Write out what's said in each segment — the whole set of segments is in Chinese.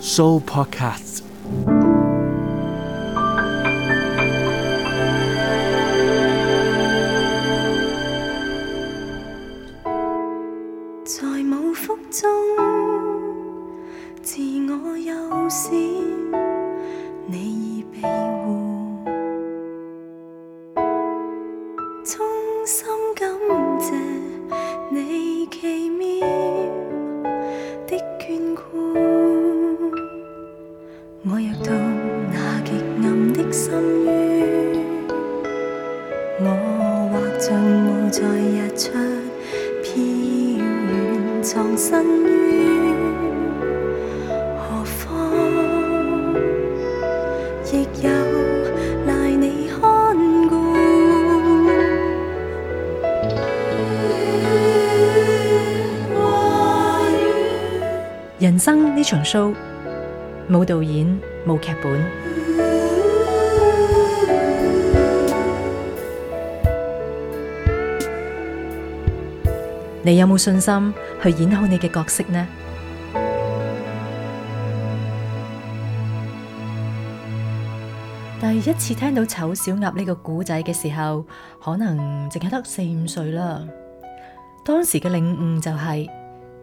Soul Podcasts 人生呢场 show 冇导演冇剧本，你有冇信心去演好你嘅角色呢？第一次听到丑小鸭呢个古仔嘅时候，可能净系得四五岁啦。当时嘅领悟就系。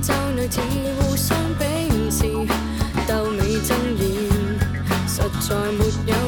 就女子互相鄙视、斗美争艳，实在没有。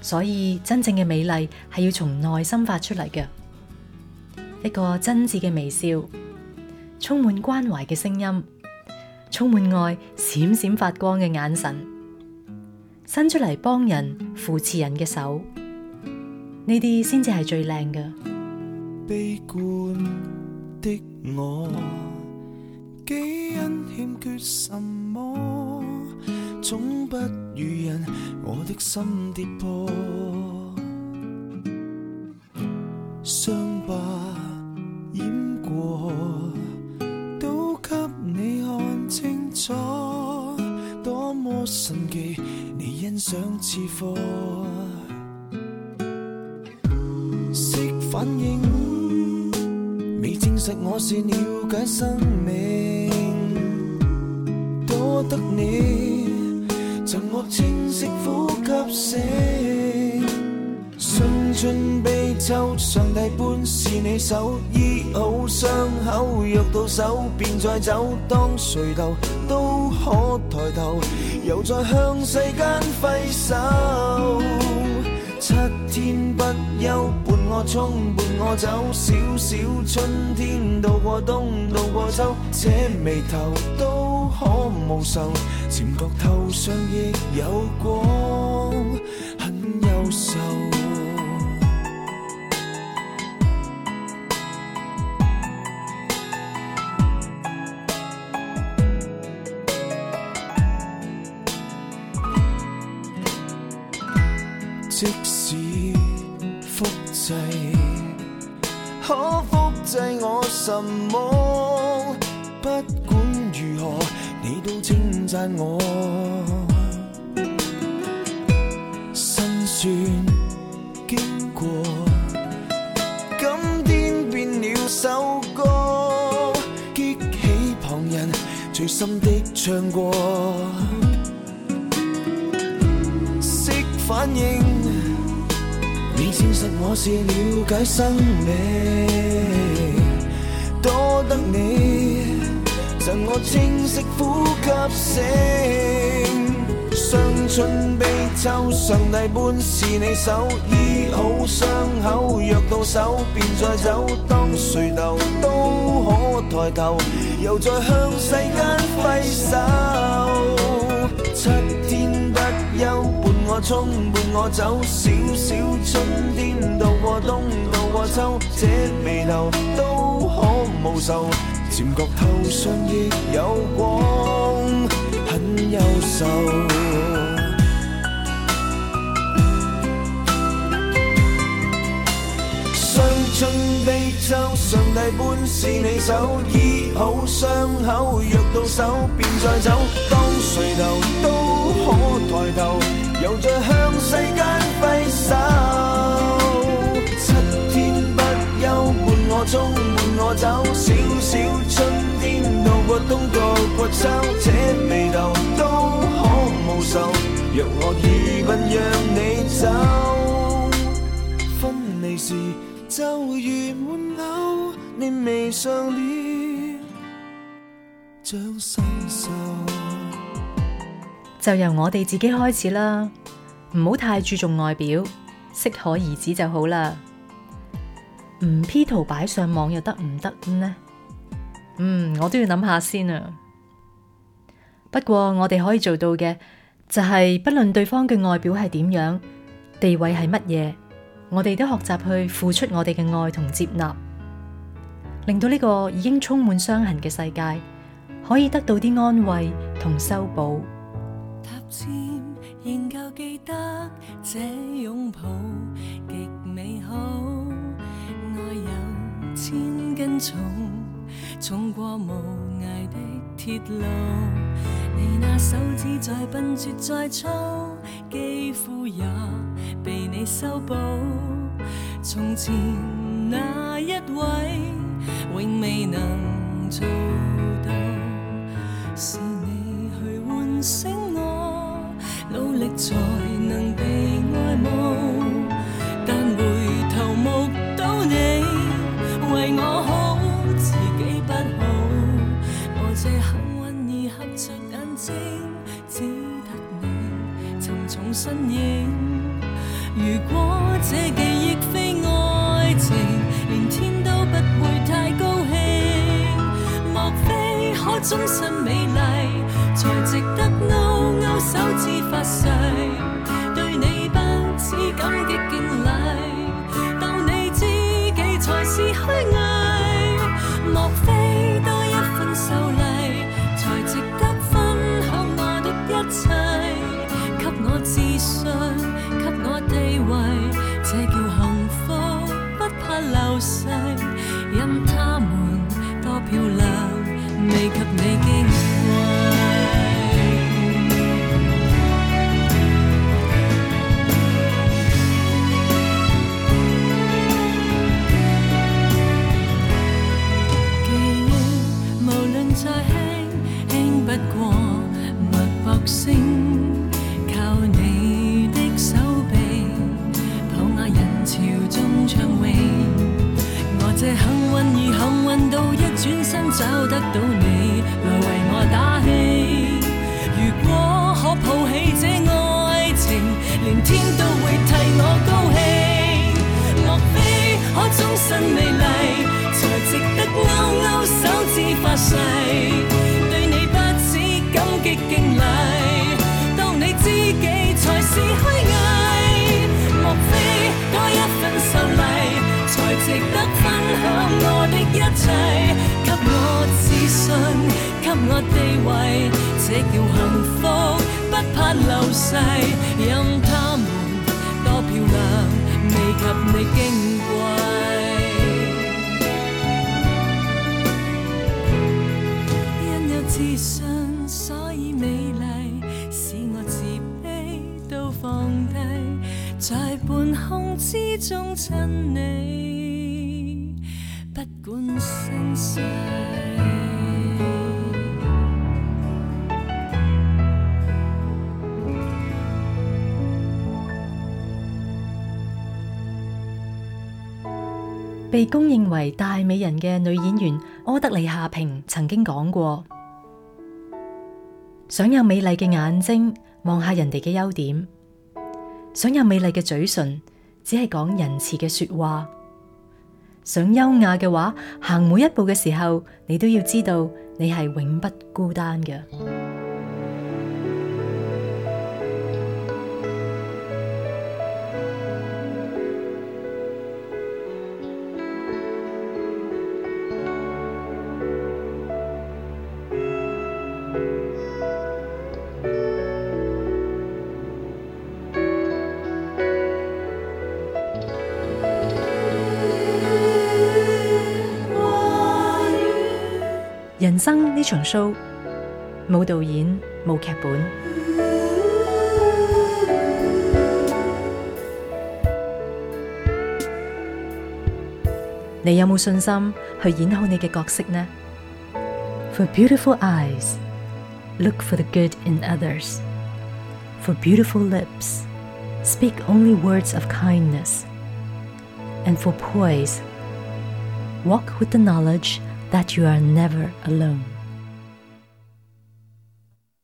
所以真正嘅美丽系要从内心发出嚟嘅，一个真挚嘅微笑，充满关怀嘅声音，充满爱、闪闪发光嘅眼神，伸出嚟帮人扶持人嘅手，呢啲先至系最靓嘅。悲观的我，总不如人，我的心跌破，伤疤掩过，都给你看清楚，多么神奇，你欣赏赐福，识反应，未证实我是了解生命，多得你。清晰呼吸声，信春悲秋，上帝般是你手医好伤口，药到手便再走，当垂头都可抬头，又再向世间挥手。七天不休，伴我冲，伴我走，小小春天渡过冬，渡过秋，这眉头都。可无愁，前觉头上亦有光，很优秀。我心酸经过，今天变了首歌，激起旁人最深的唱过。识反应，你证实我是了解生命，多得你赠我清晰。醒。伤春悲秋，上帝般是你手医好伤口，若到手便再走，当垂头都可抬头，又再向世间挥手。七天不休，伴我冲，伴我走，小小春天渡过冬，渡过秋，这眉流都可无愁，渐觉头上亦有光。般是你手医好伤口，握到手便再走。当垂头都可抬头，又再向世间挥手。七天不休，伴我冲，伴我走。小小春天渡过冬，度过秋，这眉头都可无愁。若我愚笨，让你走，分离时就如满偶。就由我哋自己开始啦，唔好太注重外表，适可而止就好啦。唔 P 图摆上网又得唔得呢？嗯，我都要谂下先啊。不过我哋可以做到嘅就系，不论对方嘅外表系点样，地位系乜嘢，我哋都学习去付出我哋嘅爱同接纳。令到呢个已经充满伤痕嘅世界可以得到啲安慰同修补塔尖仍旧记得这拥抱极美好爱有千斤重重过无涯的铁路你那手指再笨拙再粗肌肤也被你修补从前那未能做到，是你去唤醒我，努力才能被爱慕。但回头目睹你为我好，自己不好，我这幸运儿合着眼睛，只得你沉重身影。如果这记。终身美丽，才值得勾勾手指发誓，对你不止感激敬礼。世对你不止感激敬礼，当你知己才是虚伪。莫非多一分秀丽，才值得分享我的一切。给我自信，给我地位，这叫幸福，不怕流逝。任他们多漂亮，未及你经过。被公认为大美人嘅女演员柯德里夏平曾经讲过：，想有美丽嘅眼睛望下人哋嘅优点，想有美丽嘅嘴唇。只系讲仁慈嘅说话，想优雅嘅话，行每一步嘅时候，你都要知道，你系永不孤单嘅。呢场 show，冇导演，冇剧本，你有冇信心去演好你嘅角色呢？For beautiful eyes, look for the good in others. For beautiful lips, speak only words of kindness. And for poise, walk with the knowledge that you are never alone.